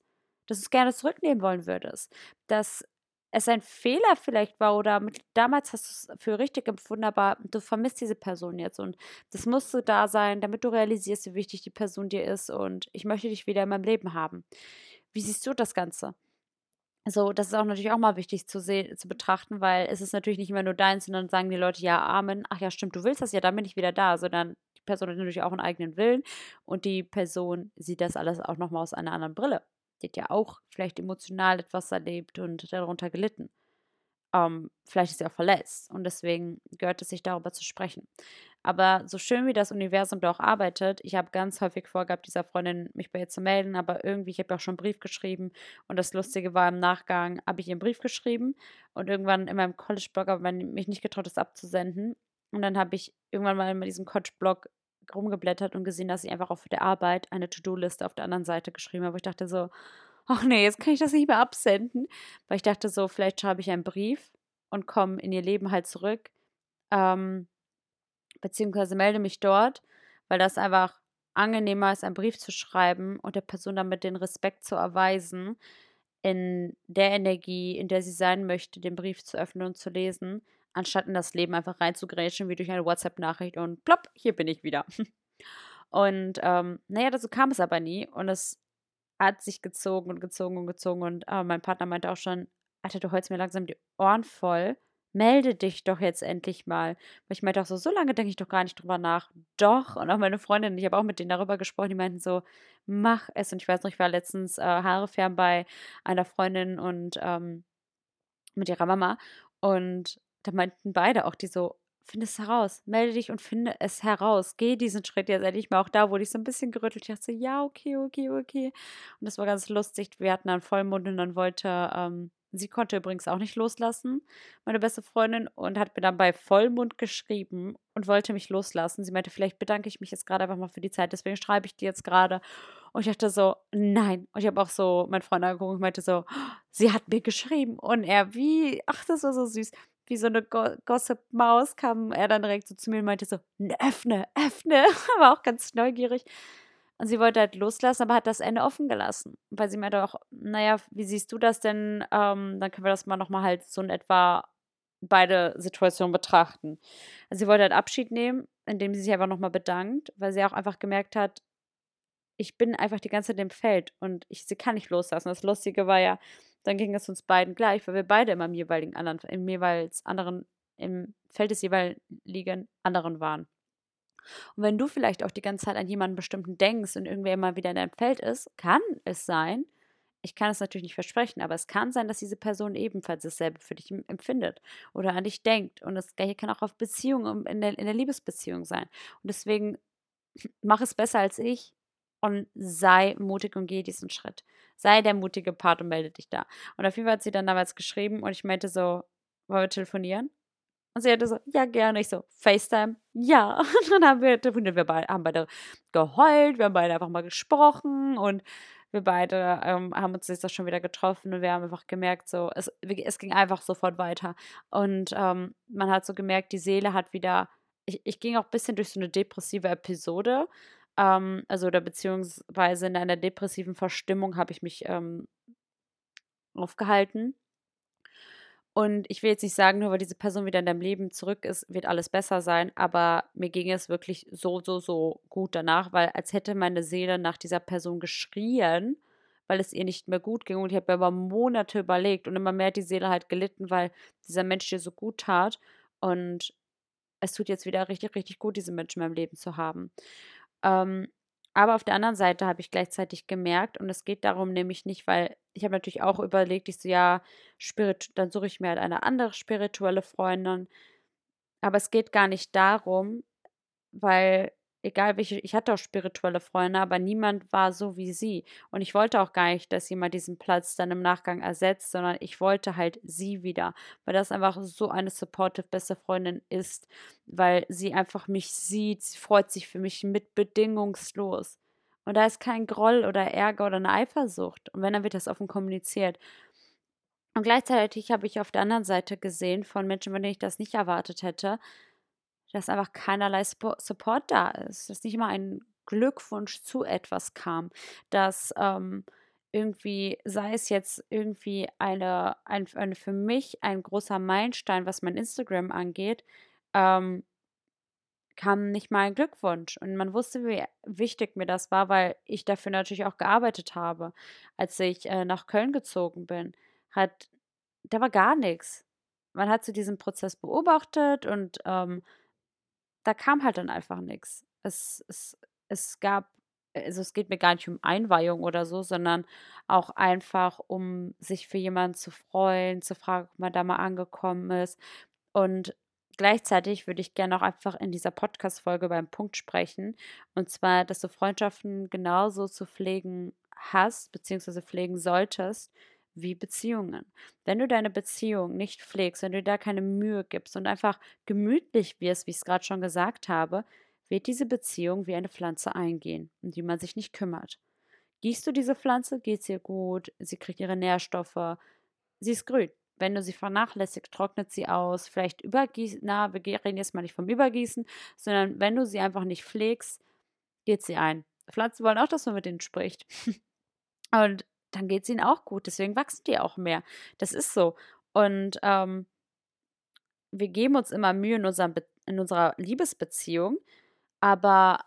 Speaker 1: dass du es gerne zurücknehmen wollen würdest. Dass es ein Fehler vielleicht war oder mit, damals hast du es für richtig empfunden, aber du vermisst diese Person jetzt und das musste da sein, damit du realisierst, wie wichtig die Person dir ist und ich möchte dich wieder in meinem Leben haben. Wie siehst du das Ganze? So, das ist auch natürlich auch mal wichtig zu sehen, zu betrachten, weil es ist natürlich nicht immer nur deins, sondern sagen die Leute, ja, Amen, ach ja, stimmt, du willst das ja, dann bin ich wieder da, sondern die Person hat natürlich auch einen eigenen Willen und die Person sieht das alles auch nochmal aus einer anderen Brille. Die hat ja auch vielleicht emotional etwas erlebt und darunter gelitten. Ähm, vielleicht ist sie auch verletzt und deswegen gehört es sich darüber zu sprechen. Aber so schön wie das Universum da auch arbeitet, ich habe ganz häufig vorgehabt, dieser Freundin mich bei ihr zu melden, aber irgendwie, ich habe auch schon einen Brief geschrieben und das Lustige war, im Nachgang habe ich ihr einen Brief geschrieben und irgendwann in meinem College-Blog aber mich nicht getraut, das abzusenden. Und dann habe ich irgendwann mal in diesem College-Blog rumgeblättert und gesehen, dass ich einfach für die Arbeit eine To-Do-Liste auf der anderen Seite geschrieben habe. Ich dachte so, ach nee, jetzt kann ich das nicht mehr absenden. Weil ich dachte so, vielleicht schreibe ich einen Brief und komme in ihr Leben halt zurück. Ähm, beziehungsweise melde mich dort. weil das einfach angenehmer ist, einen Brief zu schreiben und der Person damit den Respekt zu erweisen, in der Energie, in der sie sein möchte, den Brief zu öffnen und zu lesen, anstatt in das Leben einfach reinzugrätschen, wie durch eine WhatsApp-Nachricht und plopp, hier bin ich wieder. Und ähm, naja, dazu kam es aber nie und es hat sich gezogen und gezogen und gezogen und äh, mein Partner meinte auch schon, Alter, du holst mir langsam die Ohren voll melde dich doch jetzt endlich mal. Weil ich meinte auch so, so lange denke ich doch gar nicht drüber nach. Doch. Und auch meine Freundin, ich habe auch mit denen darüber gesprochen, die meinten so, mach es. Und ich weiß noch, ich war letztens äh, Haare fern bei einer Freundin und ähm, mit ihrer Mama. Und da meinten beide auch, die so, finde es heraus, melde dich und finde es heraus. Geh diesen Schritt jetzt endlich mal. Auch da wurde ich so ein bisschen gerüttelt. Ich dachte so, ja, okay, okay, okay. Und das war ganz lustig. Wir hatten einen Vollmond und dann wollte ähm, Sie konnte übrigens auch nicht loslassen, meine beste Freundin, und hat mir dann bei Vollmond geschrieben und wollte mich loslassen. Sie meinte, vielleicht bedanke ich mich jetzt gerade einfach mal für die Zeit, deswegen schreibe ich dir jetzt gerade. Und ich dachte so, nein. Und ich habe auch so meinen Freund angeguckt und meinte so, sie hat mir geschrieben. Und er, wie, ach, das war so süß. Wie so eine Go Gossip-Maus kam er dann direkt so zu mir und meinte so, öffne, öffne. War auch ganz neugierig. Und sie wollte halt loslassen, aber hat das Ende offen gelassen. Weil sie meinte auch, naja, wie siehst du das denn? Ähm, dann können wir das mal nochmal halt so in etwa beide Situationen betrachten. Also sie wollte halt Abschied nehmen, indem sie sich einfach nochmal bedankt, weil sie auch einfach gemerkt hat, ich bin einfach die ganze Zeit im Feld und ich, sie kann nicht loslassen. Das Lustige war ja, dann ging es uns beiden gleich, weil wir beide immer im jeweiligen anderen, im jeweils anderen, im Feld des jeweiligen anderen waren. Und wenn du vielleicht auch die ganze Zeit an jemanden bestimmten denkst und irgendwer immer wieder in deinem Feld ist, kann es sein, ich kann es natürlich nicht versprechen, aber es kann sein, dass diese Person ebenfalls dasselbe für dich empfindet oder an dich denkt. Und das gleiche kann auch auf Beziehungen, in der, in der Liebesbeziehung sein. Und deswegen mach es besser als ich und sei mutig und geh diesen Schritt. Sei der mutige Part und melde dich da. Und auf jeden Fall hat sie dann damals geschrieben und ich meinte so, wollen wir telefonieren? Und sie hatte so, ja, gerne. Ich so, FaceTime, ja. Und dann haben wir telefoniert, wir beide, haben beide geheult, wir haben beide einfach mal gesprochen und wir beide ähm, haben uns jetzt schon wieder getroffen und wir haben einfach gemerkt, so, es, es ging einfach sofort weiter. Und ähm, man hat so gemerkt, die Seele hat wieder, ich, ich ging auch ein bisschen durch so eine depressive Episode. Ähm, also, oder beziehungsweise in einer depressiven Verstimmung habe ich mich ähm, aufgehalten. Und ich will jetzt nicht sagen, nur weil diese Person wieder in deinem Leben zurück ist, wird alles besser sein, aber mir ging es wirklich so, so, so gut danach, weil als hätte meine Seele nach dieser Person geschrien, weil es ihr nicht mehr gut ging. Und ich habe über Monate überlegt und immer mehr hat die Seele halt gelitten, weil dieser Mensch dir so gut tat. Und es tut jetzt wieder richtig, richtig gut, diese Menschen in meinem Leben zu haben. Ähm, aber auf der anderen Seite habe ich gleichzeitig gemerkt, und es geht darum nämlich nicht, weil ich habe natürlich auch überlegt, ich so, ja, Spirit, dann suche ich mir halt eine andere spirituelle Freundin. Aber es geht gar nicht darum, weil egal welche, ich hatte auch spirituelle Freunde, aber niemand war so wie sie. Und ich wollte auch gar nicht, dass jemand diesen Platz dann im Nachgang ersetzt, sondern ich wollte halt sie wieder, weil das einfach so eine supportive beste Freundin ist, weil sie einfach mich sieht, sie freut sich für mich mit bedingungslos. Und da ist kein Groll oder Ärger oder eine Eifersucht. Und wenn, dann wird das offen kommuniziert. Und gleichzeitig habe ich auf der anderen Seite gesehen von Menschen, von denen ich das nicht erwartet hätte, dass einfach keinerlei Support da ist, dass nicht mal ein Glückwunsch zu etwas kam, dass ähm, irgendwie, sei es jetzt irgendwie eine, ein, eine für mich ein großer Meilenstein, was mein Instagram angeht, ähm, kam nicht mal ein Glückwunsch. Und man wusste, wie wichtig mir das war, weil ich dafür natürlich auch gearbeitet habe. Als ich äh, nach Köln gezogen bin, hat, da war gar nichts. Man hat zu so diesem Prozess beobachtet und ähm, da kam halt dann einfach nichts. Es, es, es gab, also es geht mir gar nicht um Einweihung oder so, sondern auch einfach um sich für jemanden zu freuen, zu fragen, ob man da mal angekommen ist. Und gleichzeitig würde ich gerne auch einfach in dieser Podcast-Folge beim Punkt sprechen. Und zwar, dass du Freundschaften genauso zu pflegen hast, beziehungsweise pflegen solltest, wie Beziehungen. Wenn du deine Beziehung nicht pflegst, wenn du da keine Mühe gibst und einfach gemütlich wirst, wie ich es gerade schon gesagt habe, wird diese Beziehung wie eine Pflanze eingehen, um die man sich nicht kümmert. Gießt du diese Pflanze, geht es ihr gut, sie kriegt ihre Nährstoffe, sie ist grün. Wenn du sie vernachlässigst, trocknet sie aus, vielleicht übergießen, na, wir reden jetzt mal nicht vom Übergießen, sondern wenn du sie einfach nicht pflegst, geht sie ein. Pflanzen wollen auch, dass man mit ihnen spricht. Und dann geht es ihnen auch gut. Deswegen wachsen die auch mehr. Das ist so. Und ähm, wir geben uns immer Mühe in, unserem in unserer Liebesbeziehung, aber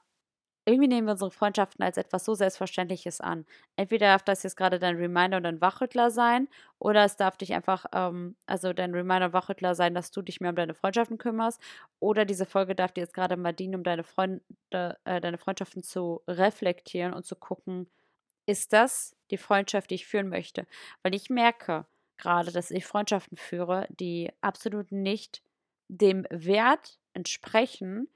Speaker 1: irgendwie nehmen wir unsere Freundschaften als etwas so Selbstverständliches an. Entweder darf das jetzt gerade dein Reminder und dein Wachrüttler sein, oder es darf dich einfach, ähm, also dein Reminder und Wachrüttler sein, dass du dich mehr um deine Freundschaften kümmerst, oder diese Folge darf dir jetzt gerade mal dienen, um deine Freunde, äh, deine Freundschaften zu reflektieren und zu gucken, ist das die Freundschaft, die ich führen möchte? Weil ich merke gerade, dass ich Freundschaften führe, die absolut nicht dem Wert entsprechen,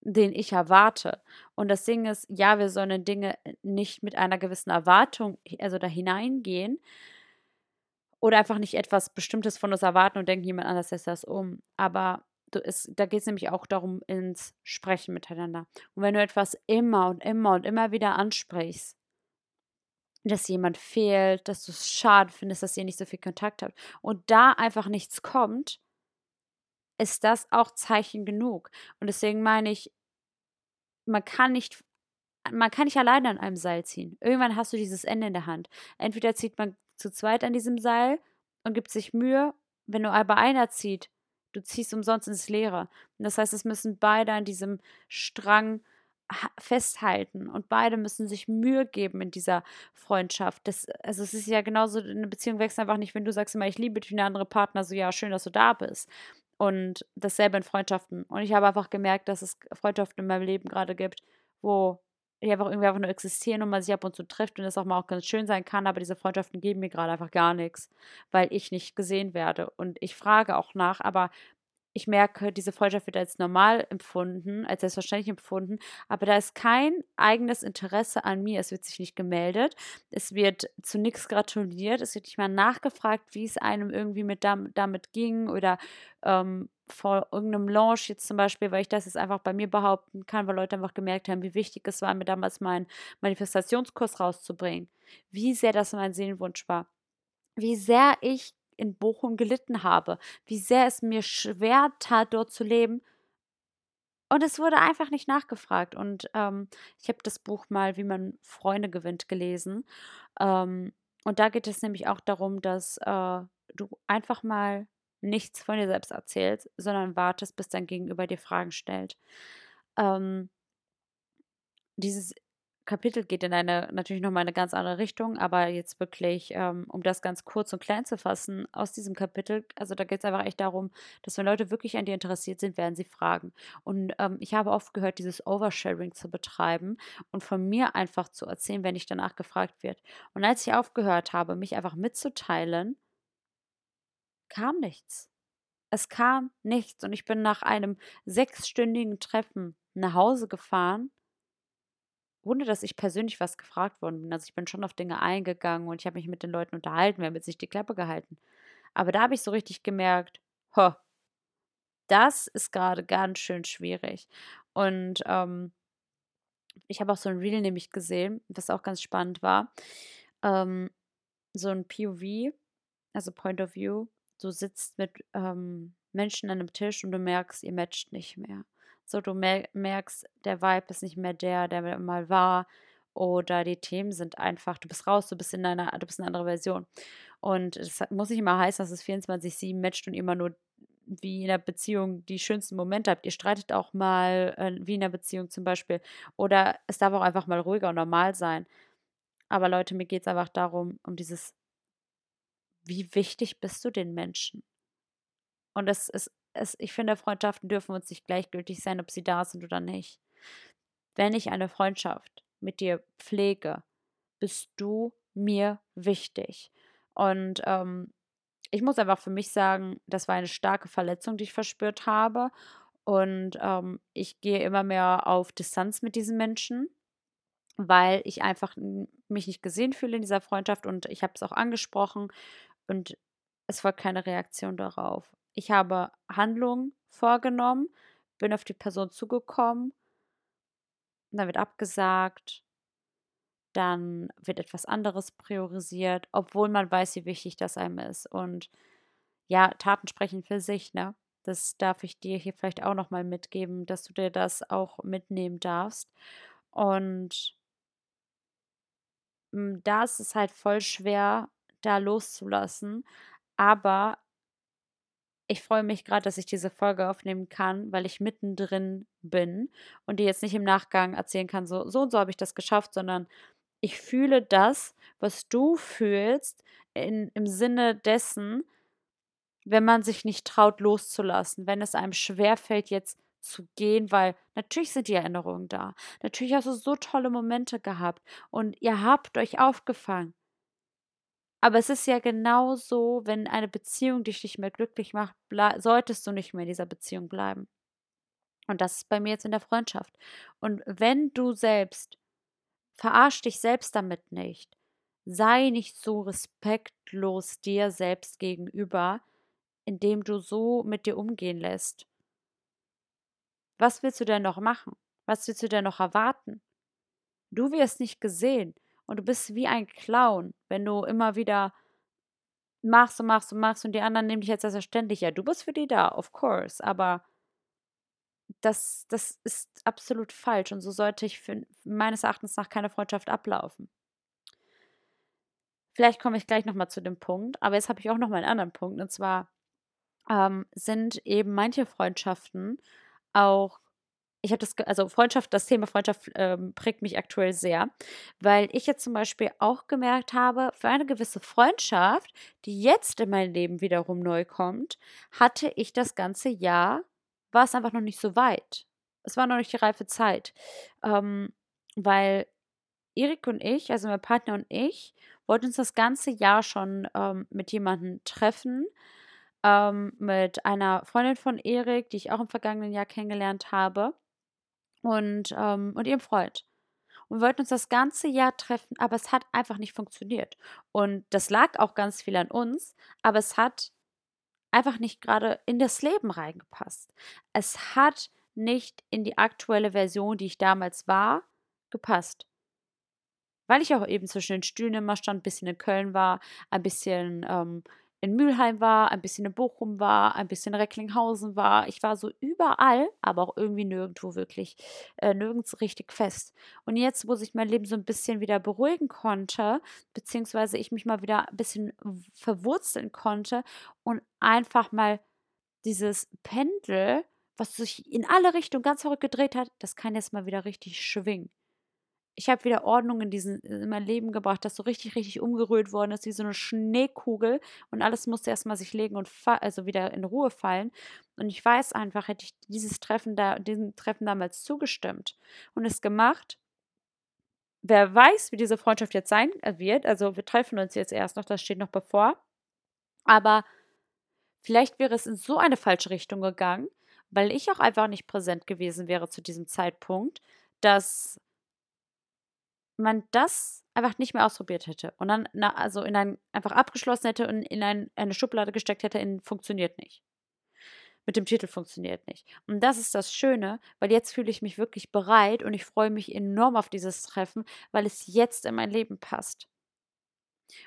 Speaker 1: den ich erwarte. Und das Ding ist, ja, wir sollen Dinge nicht mit einer gewissen Erwartung, also da hineingehen oder einfach nicht etwas Bestimmtes von uns erwarten und denken, jemand anders setzt das um. Aber du, es, da geht es nämlich auch darum, ins Sprechen miteinander. Und wenn du etwas immer und immer und immer wieder ansprichst, dass jemand fehlt, dass du es schade findest, dass ihr nicht so viel Kontakt habt und da einfach nichts kommt, ist das auch Zeichen genug. Und deswegen meine ich, man kann nicht, man kann nicht alleine an einem Seil ziehen. Irgendwann hast du dieses Ende in der Hand. Entweder zieht man zu zweit an diesem Seil und gibt sich Mühe, wenn nur aber einer zieht, du ziehst umsonst ins Leere. Und das heißt, es müssen beide an diesem Strang festhalten und beide müssen sich Mühe geben in dieser Freundschaft. Das, also es ist ja genauso, eine Beziehung wächst einfach nicht, wenn du sagst immer, ich liebe dich, und der andere Partner so, ja, schön, dass du da bist. Und dasselbe in Freundschaften. Und ich habe einfach gemerkt, dass es Freundschaften in meinem Leben gerade gibt, wo die einfach irgendwie einfach nur existieren und man sich ab und zu trifft und das auch mal auch ganz schön sein kann, aber diese Freundschaften geben mir gerade einfach gar nichts, weil ich nicht gesehen werde. Und ich frage auch nach, aber ich merke, diese Freundschaft wird als normal empfunden, als selbstverständlich empfunden, aber da ist kein eigenes Interesse an mir. Es wird sich nicht gemeldet, es wird zu nichts gratuliert, es wird nicht mal nachgefragt, wie es einem irgendwie mit dam damit ging oder ähm, vor irgendeinem Launch jetzt zum Beispiel, weil ich das jetzt einfach bei mir behaupten kann, weil Leute einfach gemerkt haben, wie wichtig es war, mir damals meinen Manifestationskurs rauszubringen, wie sehr das mein Seelenwunsch war, wie sehr ich in Bochum gelitten habe, wie sehr es mir schwer tat, dort zu leben. Und es wurde einfach nicht nachgefragt. Und ähm, ich habe das Buch mal, wie man Freunde gewinnt, gelesen. Ähm, und da geht es nämlich auch darum, dass äh, du einfach mal nichts von dir selbst erzählst, sondern wartest, bis dein Gegenüber dir Fragen stellt. Ähm, dieses Kapitel geht in eine natürlich nochmal eine ganz andere Richtung, aber jetzt wirklich, ähm, um das ganz kurz und klein zu fassen, aus diesem Kapitel, also da geht es einfach echt darum, dass wenn Leute wirklich an dir interessiert sind, werden sie fragen. Und ähm, ich habe oft gehört, dieses Oversharing zu betreiben und von mir einfach zu erzählen, wenn ich danach gefragt wird. Und als ich aufgehört habe, mich einfach mitzuteilen, kam nichts. Es kam nichts und ich bin nach einem sechsstündigen Treffen nach Hause gefahren ohne dass ich persönlich was gefragt worden bin. Also ich bin schon auf Dinge eingegangen und ich habe mich mit den Leuten unterhalten, wir haben jetzt nicht die Klappe gehalten. Aber da habe ich so richtig gemerkt, ho, das ist gerade ganz schön schwierig. Und ähm, ich habe auch so ein Reel nämlich gesehen, was auch ganz spannend war. Ähm, so ein POV, also Point of View. Du sitzt mit ähm, Menschen an einem Tisch und du merkst, ihr matcht nicht mehr. So, du merkst, der Vibe ist nicht mehr der, der mal war. Oder die Themen sind einfach, du bist raus, du bist in einer, du bist eine andere Version. Und es muss nicht immer heißen, dass es 24-7 matcht und immer nur wie in einer Beziehung die schönsten Momente habt. Ihr streitet auch mal, äh, wie in einer Beziehung zum Beispiel. Oder es darf auch einfach mal ruhiger und normal sein. Aber Leute, mir geht es einfach darum, um dieses, wie wichtig bist du den Menschen? Und es ist es, ich finde, Freundschaften dürfen uns nicht gleichgültig sein, ob sie da sind oder nicht. Wenn ich eine Freundschaft mit dir pflege, bist du mir wichtig. Und ähm, ich muss einfach für mich sagen, das war eine starke Verletzung, die ich verspürt habe. Und ähm, ich gehe immer mehr auf Distanz mit diesen Menschen, weil ich einfach mich nicht gesehen fühle in dieser Freundschaft und ich habe es auch angesprochen und es folgt keine Reaktion darauf. Ich habe Handlungen vorgenommen, bin auf die Person zugekommen, dann wird abgesagt, dann wird etwas anderes priorisiert, obwohl man weiß, wie wichtig das einem ist. Und ja, Taten sprechen für sich, ne? Das darf ich dir hier vielleicht auch nochmal mitgeben, dass du dir das auch mitnehmen darfst. Und da ist es halt voll schwer, da loszulassen. Aber ich freue mich gerade, dass ich diese Folge aufnehmen kann, weil ich mittendrin bin und dir jetzt nicht im Nachgang erzählen kann, so, so und so habe ich das geschafft, sondern ich fühle das, was du fühlst, in, im Sinne dessen, wenn man sich nicht traut loszulassen, wenn es einem schwerfällt, jetzt zu gehen, weil natürlich sind die Erinnerungen da. Natürlich hast du so tolle Momente gehabt und ihr habt euch aufgefangen. Aber es ist ja genau so, wenn eine Beziehung dich nicht mehr glücklich macht, solltest du nicht mehr in dieser Beziehung bleiben. Und das ist bei mir jetzt in der Freundschaft. Und wenn du selbst, verarsch dich selbst damit nicht. Sei nicht so respektlos dir selbst gegenüber, indem du so mit dir umgehen lässt. Was willst du denn noch machen? Was willst du denn noch erwarten? Du wirst nicht gesehen und du bist wie ein Clown, wenn du immer wieder machst und machst und machst und die anderen nehmen dich als selbstverständlich. Ja, du bist für die da, of course, aber das, das ist absolut falsch und so sollte ich für, meines Erachtens nach keine Freundschaft ablaufen. Vielleicht komme ich gleich nochmal zu dem Punkt, aber jetzt habe ich auch nochmal einen anderen Punkt und zwar ähm, sind eben manche Freundschaften auch ich habe das, also Freundschaft, das Thema Freundschaft ähm, prägt mich aktuell sehr, weil ich jetzt zum Beispiel auch gemerkt habe, für eine gewisse Freundschaft, die jetzt in mein Leben wiederum neu kommt, hatte ich das ganze Jahr, war es einfach noch nicht so weit. Es war noch nicht die reife Zeit, ähm, weil Erik und ich, also mein Partner und ich, wollten uns das ganze Jahr schon ähm, mit jemandem treffen, ähm, mit einer Freundin von Erik, die ich auch im vergangenen Jahr kennengelernt habe, und, ähm, und ihrem Freund. Und wir wollten uns das ganze Jahr treffen, aber es hat einfach nicht funktioniert. Und das lag auch ganz viel an uns, aber es hat einfach nicht gerade in das Leben reingepasst. Es hat nicht in die aktuelle Version, die ich damals war, gepasst. Weil ich auch eben zwischen den Stühlen immer stand, ein bisschen in Köln war, ein bisschen ähm, in Mülheim war, ein bisschen in Bochum war, ein bisschen in Recklinghausen war. Ich war so überall, aber auch irgendwie nirgendwo wirklich, äh, nirgends richtig fest. Und jetzt, wo sich mein Leben so ein bisschen wieder beruhigen konnte, beziehungsweise ich mich mal wieder ein bisschen verwurzeln konnte und einfach mal dieses Pendel, was sich in alle Richtungen ganz verrückt gedreht hat, das kann jetzt mal wieder richtig schwingen ich habe wieder Ordnung in, diesen, in mein Leben gebracht, das so richtig, richtig umgerührt worden ist, wie so eine Schneekugel und alles musste erstmal sich legen und also wieder in Ruhe fallen. Und ich weiß einfach, hätte ich dieses Treffen da, diesem Treffen damals zugestimmt und es gemacht, wer weiß, wie diese Freundschaft jetzt sein wird. Also wir treffen uns jetzt erst noch, das steht noch bevor. Aber vielleicht wäre es in so eine falsche Richtung gegangen, weil ich auch einfach nicht präsent gewesen wäre zu diesem Zeitpunkt, dass man das einfach nicht mehr ausprobiert hätte und dann na, also in ein einfach abgeschlossen hätte und in ein, eine Schublade gesteckt hätte, in funktioniert nicht. Mit dem Titel funktioniert nicht. Und das ist das Schöne, weil jetzt fühle ich mich wirklich bereit und ich freue mich enorm auf dieses Treffen, weil es jetzt in mein Leben passt.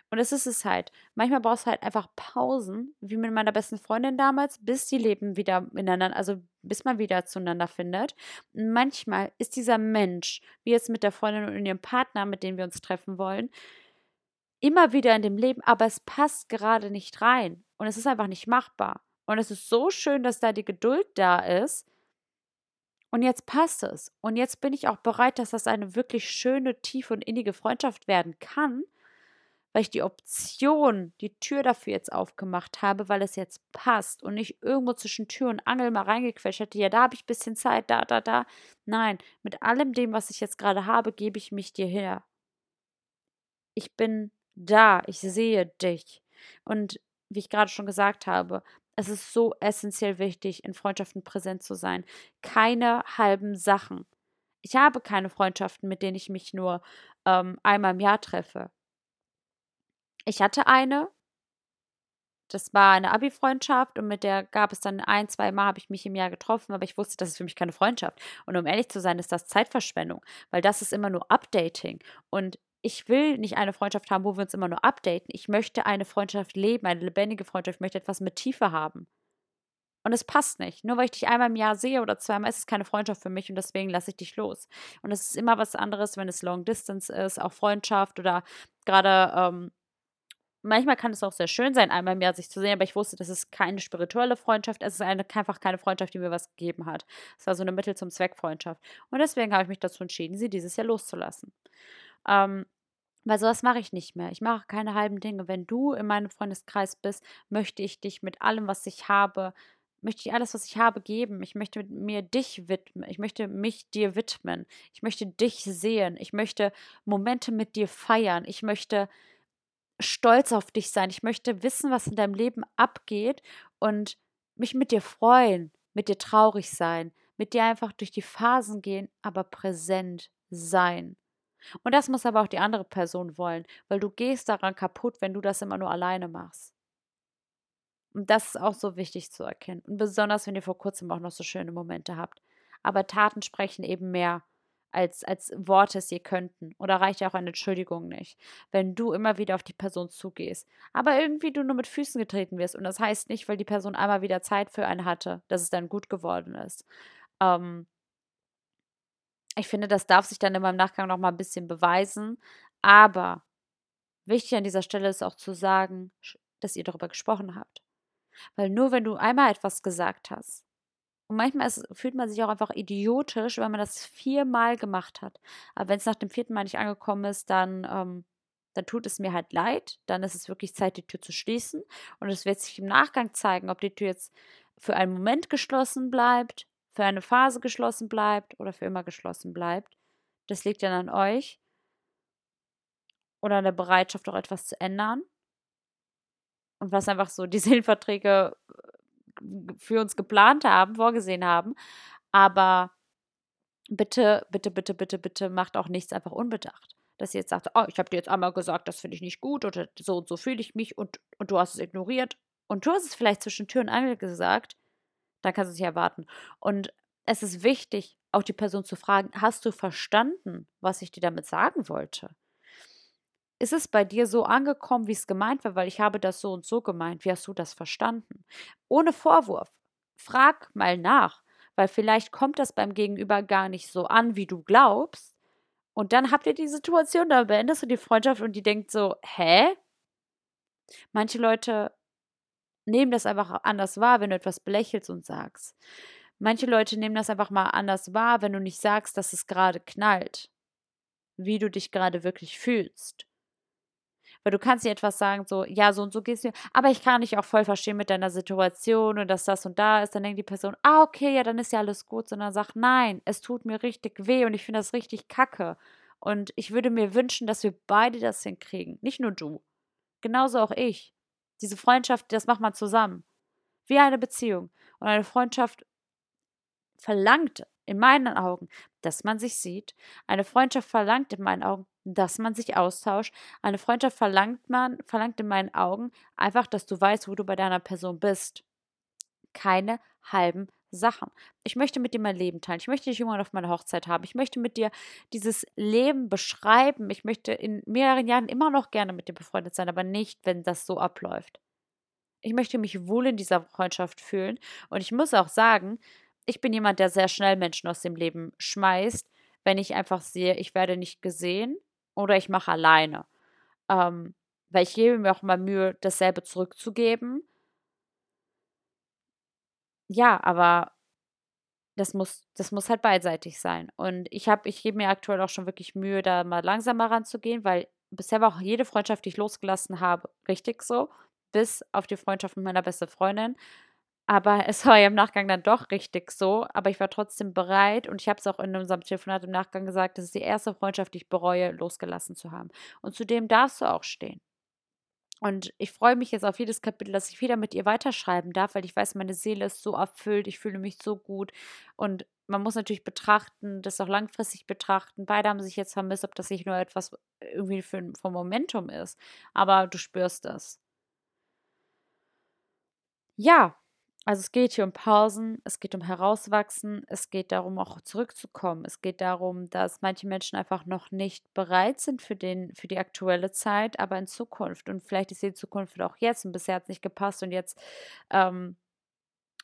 Speaker 1: Und es ist es halt. Manchmal brauchst du halt einfach Pausen, wie mit meiner besten Freundin damals, bis die Leben wieder miteinander, also bis man wieder zueinander findet. Und manchmal ist dieser Mensch, wie jetzt mit der Freundin und ihrem Partner, mit dem wir uns treffen wollen, immer wieder in dem Leben, aber es passt gerade nicht rein. Und es ist einfach nicht machbar. Und es ist so schön, dass da die Geduld da ist. Und jetzt passt es. Und jetzt bin ich auch bereit, dass das eine wirklich schöne, tiefe und innige Freundschaft werden kann weil ich die Option, die Tür dafür jetzt aufgemacht habe, weil es jetzt passt und nicht irgendwo zwischen Tür und Angel mal reingequetscht hätte, ja, da habe ich ein bisschen Zeit, da, da, da. Nein, mit allem dem, was ich jetzt gerade habe, gebe ich mich dir her. Ich bin da, ich sehe dich. Und wie ich gerade schon gesagt habe, es ist so essentiell wichtig, in Freundschaften präsent zu sein. Keine halben Sachen. Ich habe keine Freundschaften, mit denen ich mich nur ähm, einmal im Jahr treffe. Ich hatte eine, das war eine Abi-Freundschaft und mit der gab es dann ein, zwei Mal habe ich mich im Jahr getroffen, aber ich wusste, das ist für mich keine Freundschaft. Und um ehrlich zu sein, ist das Zeitverschwendung, weil das ist immer nur Updating. Und ich will nicht eine Freundschaft haben, wo wir uns immer nur updaten. Ich möchte eine Freundschaft leben, eine lebendige Freundschaft. Ich möchte etwas mit Tiefe haben. Und es passt nicht. Nur weil ich dich einmal im Jahr sehe oder zweimal, ist es keine Freundschaft für mich und deswegen lasse ich dich los. Und es ist immer was anderes, wenn es Long Distance ist, auch Freundschaft oder gerade ähm, manchmal kann es auch sehr schön sein, einmal im Jahr sich zu sehen, aber ich wusste, das ist keine spirituelle Freundschaft, es ist eine, einfach keine Freundschaft, die mir was gegeben hat. Es war so eine Mittel zum Zweck Freundschaft. Und deswegen habe ich mich dazu entschieden, sie dieses Jahr loszulassen. Ähm, weil sowas mache ich nicht mehr. Ich mache keine halben Dinge. Wenn du in meinem Freundeskreis bist, möchte ich dich mit allem, was ich habe, möchte ich alles, was ich habe, geben. Ich möchte mir dich widmen. Ich möchte mich dir widmen. Ich möchte dich sehen. Ich möchte Momente mit dir feiern. Ich möchte stolz auf dich sein. Ich möchte wissen, was in deinem Leben abgeht und mich mit dir freuen, mit dir traurig sein, mit dir einfach durch die Phasen gehen, aber präsent sein. Und das muss aber auch die andere Person wollen, weil du gehst daran kaputt, wenn du das immer nur alleine machst. Und das ist auch so wichtig zu erkennen. Und besonders, wenn ihr vor kurzem auch noch so schöne Momente habt. Aber Taten sprechen eben mehr als, als Worte es je könnten. Oder reicht ja auch eine Entschuldigung nicht, wenn du immer wieder auf die Person zugehst. Aber irgendwie du nur mit Füßen getreten wirst. Und das heißt nicht, weil die Person einmal wieder Zeit für einen hatte, dass es dann gut geworden ist. Ähm, ich finde, das darf sich dann immer im Nachgang noch mal ein bisschen beweisen. Aber wichtig an dieser Stelle ist auch zu sagen, dass ihr darüber gesprochen habt. Weil nur wenn du einmal etwas gesagt hast, und manchmal ist, fühlt man sich auch einfach idiotisch, wenn man das viermal gemacht hat. Aber wenn es nach dem vierten Mal nicht angekommen ist, dann, ähm, dann tut es mir halt leid. Dann ist es wirklich Zeit, die Tür zu schließen. Und es wird sich im Nachgang zeigen, ob die Tür jetzt für einen Moment geschlossen bleibt, für eine Phase geschlossen bleibt oder für immer geschlossen bleibt. Das liegt dann an euch. Oder an der Bereitschaft, auch etwas zu ändern. Und was einfach so die Seelenverträge für uns geplant haben, vorgesehen haben. Aber bitte, bitte, bitte, bitte, bitte macht auch nichts einfach unbedacht. Dass ihr jetzt sagt, oh, ich habe dir jetzt einmal gesagt, das finde ich nicht gut oder so und so fühle ich mich und, und du hast es ignoriert und du hast es vielleicht zwischen Tür und Angel gesagt, dann kannst du es nicht erwarten. Und es ist wichtig, auch die Person zu fragen, hast du verstanden, was ich dir damit sagen wollte? Ist es bei dir so angekommen, wie es gemeint war, weil ich habe das so und so gemeint. Wie hast du das verstanden? Ohne Vorwurf. Frag mal nach, weil vielleicht kommt das beim Gegenüber gar nicht so an, wie du glaubst. Und dann habt ihr die Situation, da beendest du die Freundschaft und die denkt so, hä? Manche Leute nehmen das einfach anders wahr, wenn du etwas belächelst und sagst. Manche Leute nehmen das einfach mal anders wahr, wenn du nicht sagst, dass es gerade knallt, wie du dich gerade wirklich fühlst. Weil du kannst dir etwas sagen, so, ja, so und so gehst du, aber ich kann dich auch voll verstehen mit deiner Situation und dass das und da ist. Dann denkt die Person, ah, okay, ja, dann ist ja alles gut. Sondern sagt, nein, es tut mir richtig weh und ich finde das richtig kacke. Und ich würde mir wünschen, dass wir beide das hinkriegen. Nicht nur du. Genauso auch ich. Diese Freundschaft, das macht man zusammen. Wie eine Beziehung. Und eine Freundschaft verlangt in meinen Augen, dass man sich sieht. Eine Freundschaft verlangt in meinen Augen, dass man sich austauscht. Eine Freundschaft verlangt man, verlangt in meinen Augen einfach, dass du weißt, wo du bei deiner Person bist. Keine halben Sachen. Ich möchte mit dir mein Leben teilen. Ich möchte dich irgendwann auf meiner Hochzeit haben. Ich möchte mit dir dieses Leben beschreiben. Ich möchte in mehreren Jahren immer noch gerne mit dir befreundet sein, aber nicht, wenn das so abläuft. Ich möchte mich wohl in dieser Freundschaft fühlen. Und ich muss auch sagen, ich bin jemand, der sehr schnell Menschen aus dem Leben schmeißt, wenn ich einfach sehe, ich werde nicht gesehen oder ich mache alleine. Ähm, weil ich gebe mir auch mal Mühe, dasselbe zurückzugeben. Ja, aber das muss, das muss halt beidseitig sein. Und ich habe, ich gebe mir aktuell auch schon wirklich Mühe, da mal langsamer ranzugehen, weil bisher war auch jede Freundschaft, die ich losgelassen habe, richtig so. Bis auf die Freundschaft mit meiner besten Freundin. Aber es war ja im Nachgang dann doch richtig so. Aber ich war trotzdem bereit und ich habe es auch in unserem Telefonat im Nachgang gesagt, das ist die erste Freundschaft, die ich bereue, losgelassen zu haben. Und zu dem darfst du auch stehen. Und ich freue mich jetzt auf jedes Kapitel, dass ich wieder mit ihr weiterschreiben darf, weil ich weiß, meine Seele ist so erfüllt, ich fühle mich so gut. Und man muss natürlich betrachten, das auch langfristig betrachten. Beide haben sich jetzt vermisst, ob das nicht nur etwas irgendwie für, vom Momentum ist. Aber du spürst das. Ja, also es geht hier um Pausen, es geht um Herauswachsen, es geht darum, auch zurückzukommen. Es geht darum, dass manche Menschen einfach noch nicht bereit sind für, den, für die aktuelle Zeit, aber in Zukunft. Und vielleicht ist die Zukunft auch jetzt und bisher hat es nicht gepasst und jetzt ähm,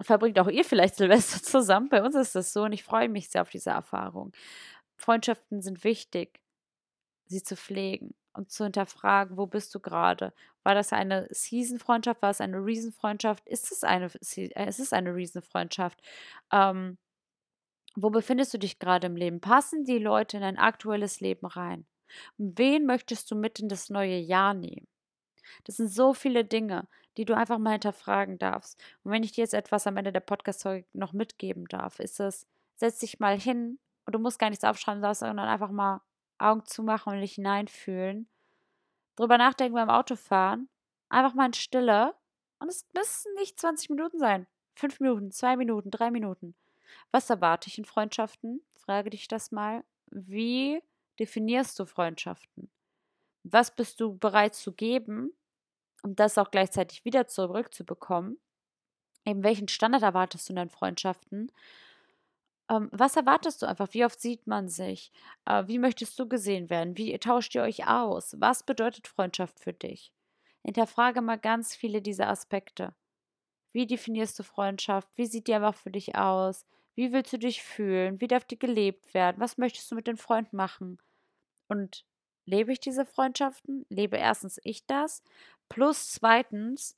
Speaker 1: verbringt auch ihr vielleicht Silvester zusammen. Bei uns ist das so und ich freue mich sehr auf diese Erfahrung. Freundschaften sind wichtig, sie zu pflegen und zu hinterfragen, wo bist du gerade? War das eine Season-Freundschaft? War es eine Reason-Freundschaft? Ist es eine, äh, ist eine Reason-Freundschaft? Ähm, wo befindest du dich gerade im Leben? Passen die Leute in dein aktuelles Leben rein? Wen möchtest du mit in das neue Jahr nehmen? Das sind so viele Dinge, die du einfach mal hinterfragen darfst. Und wenn ich dir jetzt etwas am Ende der Podcast-Folge noch mitgeben darf, ist es, setz dich mal hin und du musst gar nichts aufschreiben, sondern einfach mal Augen zumachen und dich hineinfühlen. Drüber nachdenken beim Autofahren. Einfach mal in Stille. Und es müssen nicht 20 Minuten sein. Fünf Minuten, zwei Minuten, drei Minuten. Was erwarte ich in Freundschaften? Frage dich das mal. Wie definierst du Freundschaften? Was bist du bereit zu geben, um das auch gleichzeitig wieder zurückzubekommen? Eben welchen Standard erwartest du in deinen Freundschaften? Ähm, was erwartest du einfach? Wie oft sieht man sich? Äh, wie möchtest du gesehen werden? Wie tauscht ihr euch aus? Was bedeutet Freundschaft für dich? Hinterfrage mal ganz viele dieser Aspekte. Wie definierst du Freundschaft? Wie sieht die einfach für dich aus? Wie willst du dich fühlen? Wie darf die gelebt werden? Was möchtest du mit den Freunden machen? Und lebe ich diese Freundschaften? Lebe erstens ich das? Plus zweitens,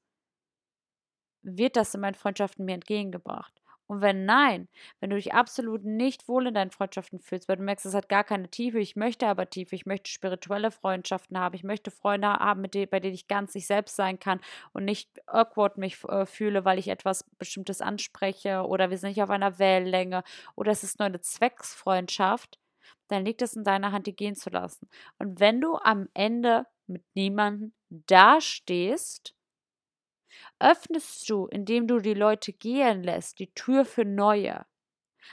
Speaker 1: wird das in meinen Freundschaften mir entgegengebracht? Und wenn nein, wenn du dich absolut nicht wohl in deinen Freundschaften fühlst, weil du merkst, es hat gar keine Tiefe, ich möchte aber Tiefe, ich möchte spirituelle Freundschaften haben, ich möchte Freunde haben, mit denen, bei denen ich ganz ich selbst sein kann und nicht awkward mich äh, fühle, weil ich etwas Bestimmtes anspreche oder wir sind nicht auf einer Wellenlänge oder es ist nur eine Zwecksfreundschaft, dann liegt es in deiner Hand, die gehen zu lassen. Und wenn du am Ende mit niemandem dastehst, öffnest du, indem du die Leute gehen lässt, die Tür für neue.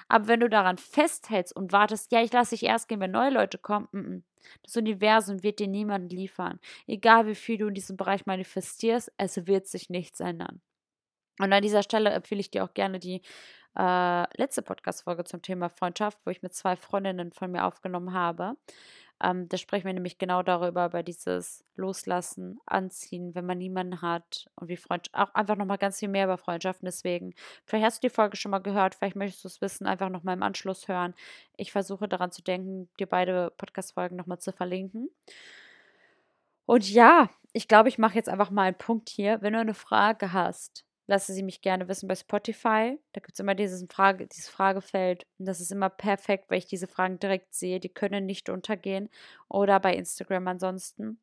Speaker 1: Aber wenn du daran festhältst und wartest, ja, ich lasse dich erst gehen, wenn neue Leute kommen, m -m. das Universum wird dir niemanden liefern. Egal wie viel du in diesem Bereich manifestierst, es wird sich nichts ändern. Und an dieser Stelle empfehle ich dir auch gerne die äh, letzte Podcast-Folge zum Thema Freundschaft, wo ich mit zwei Freundinnen von mir aufgenommen habe. Ähm, da sprechen wir nämlich genau darüber, über dieses Loslassen, Anziehen, wenn man niemanden hat und wie Freundschaft, auch einfach nochmal ganz viel mehr über Freundschaften. Deswegen, vielleicht hast du die Folge schon mal gehört, vielleicht möchtest du es wissen, einfach nochmal im Anschluss hören. Ich versuche daran zu denken, dir beide Podcast-Folgen nochmal zu verlinken. Und ja, ich glaube, ich mache jetzt einfach mal einen Punkt hier. Wenn du eine Frage hast, lasse sie mich gerne wissen bei Spotify. Da gibt es immer dieses, Frage, dieses Fragefeld. Und das ist immer perfekt, weil ich diese Fragen direkt sehe. Die können nicht untergehen. Oder bei Instagram ansonsten.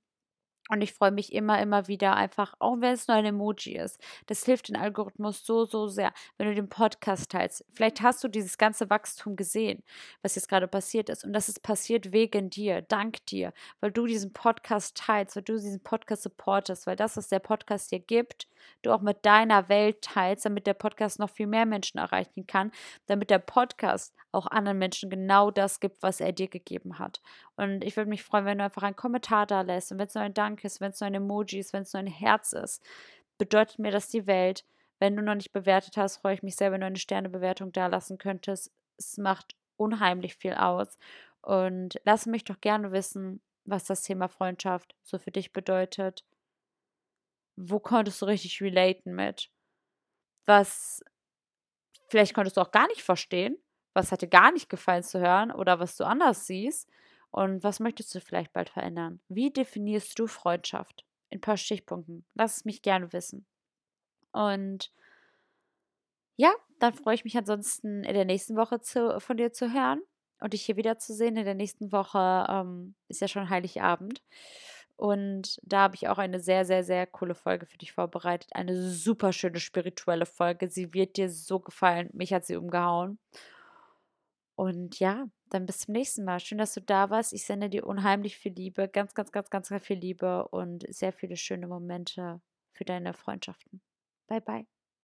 Speaker 1: Und ich freue mich immer, immer wieder einfach, auch wenn es nur ein Emoji ist. Das hilft den Algorithmus so, so sehr, wenn du den Podcast teilst. Vielleicht hast du dieses ganze Wachstum gesehen, was jetzt gerade passiert ist. Und das ist passiert wegen dir, dank dir, weil du diesen Podcast teilst, weil du diesen Podcast supportest, weil das, was der Podcast dir gibt, du auch mit deiner Welt teilst, damit der Podcast noch viel mehr Menschen erreichen kann, damit der Podcast auch anderen Menschen genau das gibt, was er dir gegeben hat. Und ich würde mich freuen, wenn du einfach einen Kommentar da lässt und wenn es nur ein Dank ist, wenn es nur ein Emoji ist, wenn es nur ein Herz ist, bedeutet mir das die Welt. Wenn du noch nicht bewertet hast, freue ich mich sehr, wenn du eine Sternebewertung da lassen könntest. Es macht unheimlich viel aus. Und lass mich doch gerne wissen, was das Thema Freundschaft so für dich bedeutet. Wo konntest du richtig relaten mit? Was vielleicht konntest du auch gar nicht verstehen was hat dir gar nicht gefallen zu hören oder was du anders siehst und was möchtest du vielleicht bald verändern? Wie definierst du Freundschaft? In ein paar Stichpunkten. Lass es mich gerne wissen. Und ja, dann freue ich mich ansonsten in der nächsten Woche zu, von dir zu hören und dich hier wiederzusehen. In der nächsten Woche ähm, ist ja schon Heiligabend. Und da habe ich auch eine sehr, sehr, sehr coole Folge für dich vorbereitet. Eine super schöne spirituelle Folge. Sie wird dir so gefallen. Mich hat sie umgehauen. Und ja, dann bis zum nächsten Mal. Schön, dass du da warst. Ich sende dir unheimlich viel Liebe, ganz, ganz, ganz, ganz, viel Liebe und sehr viele schöne Momente für deine Freundschaften. Bye, bye.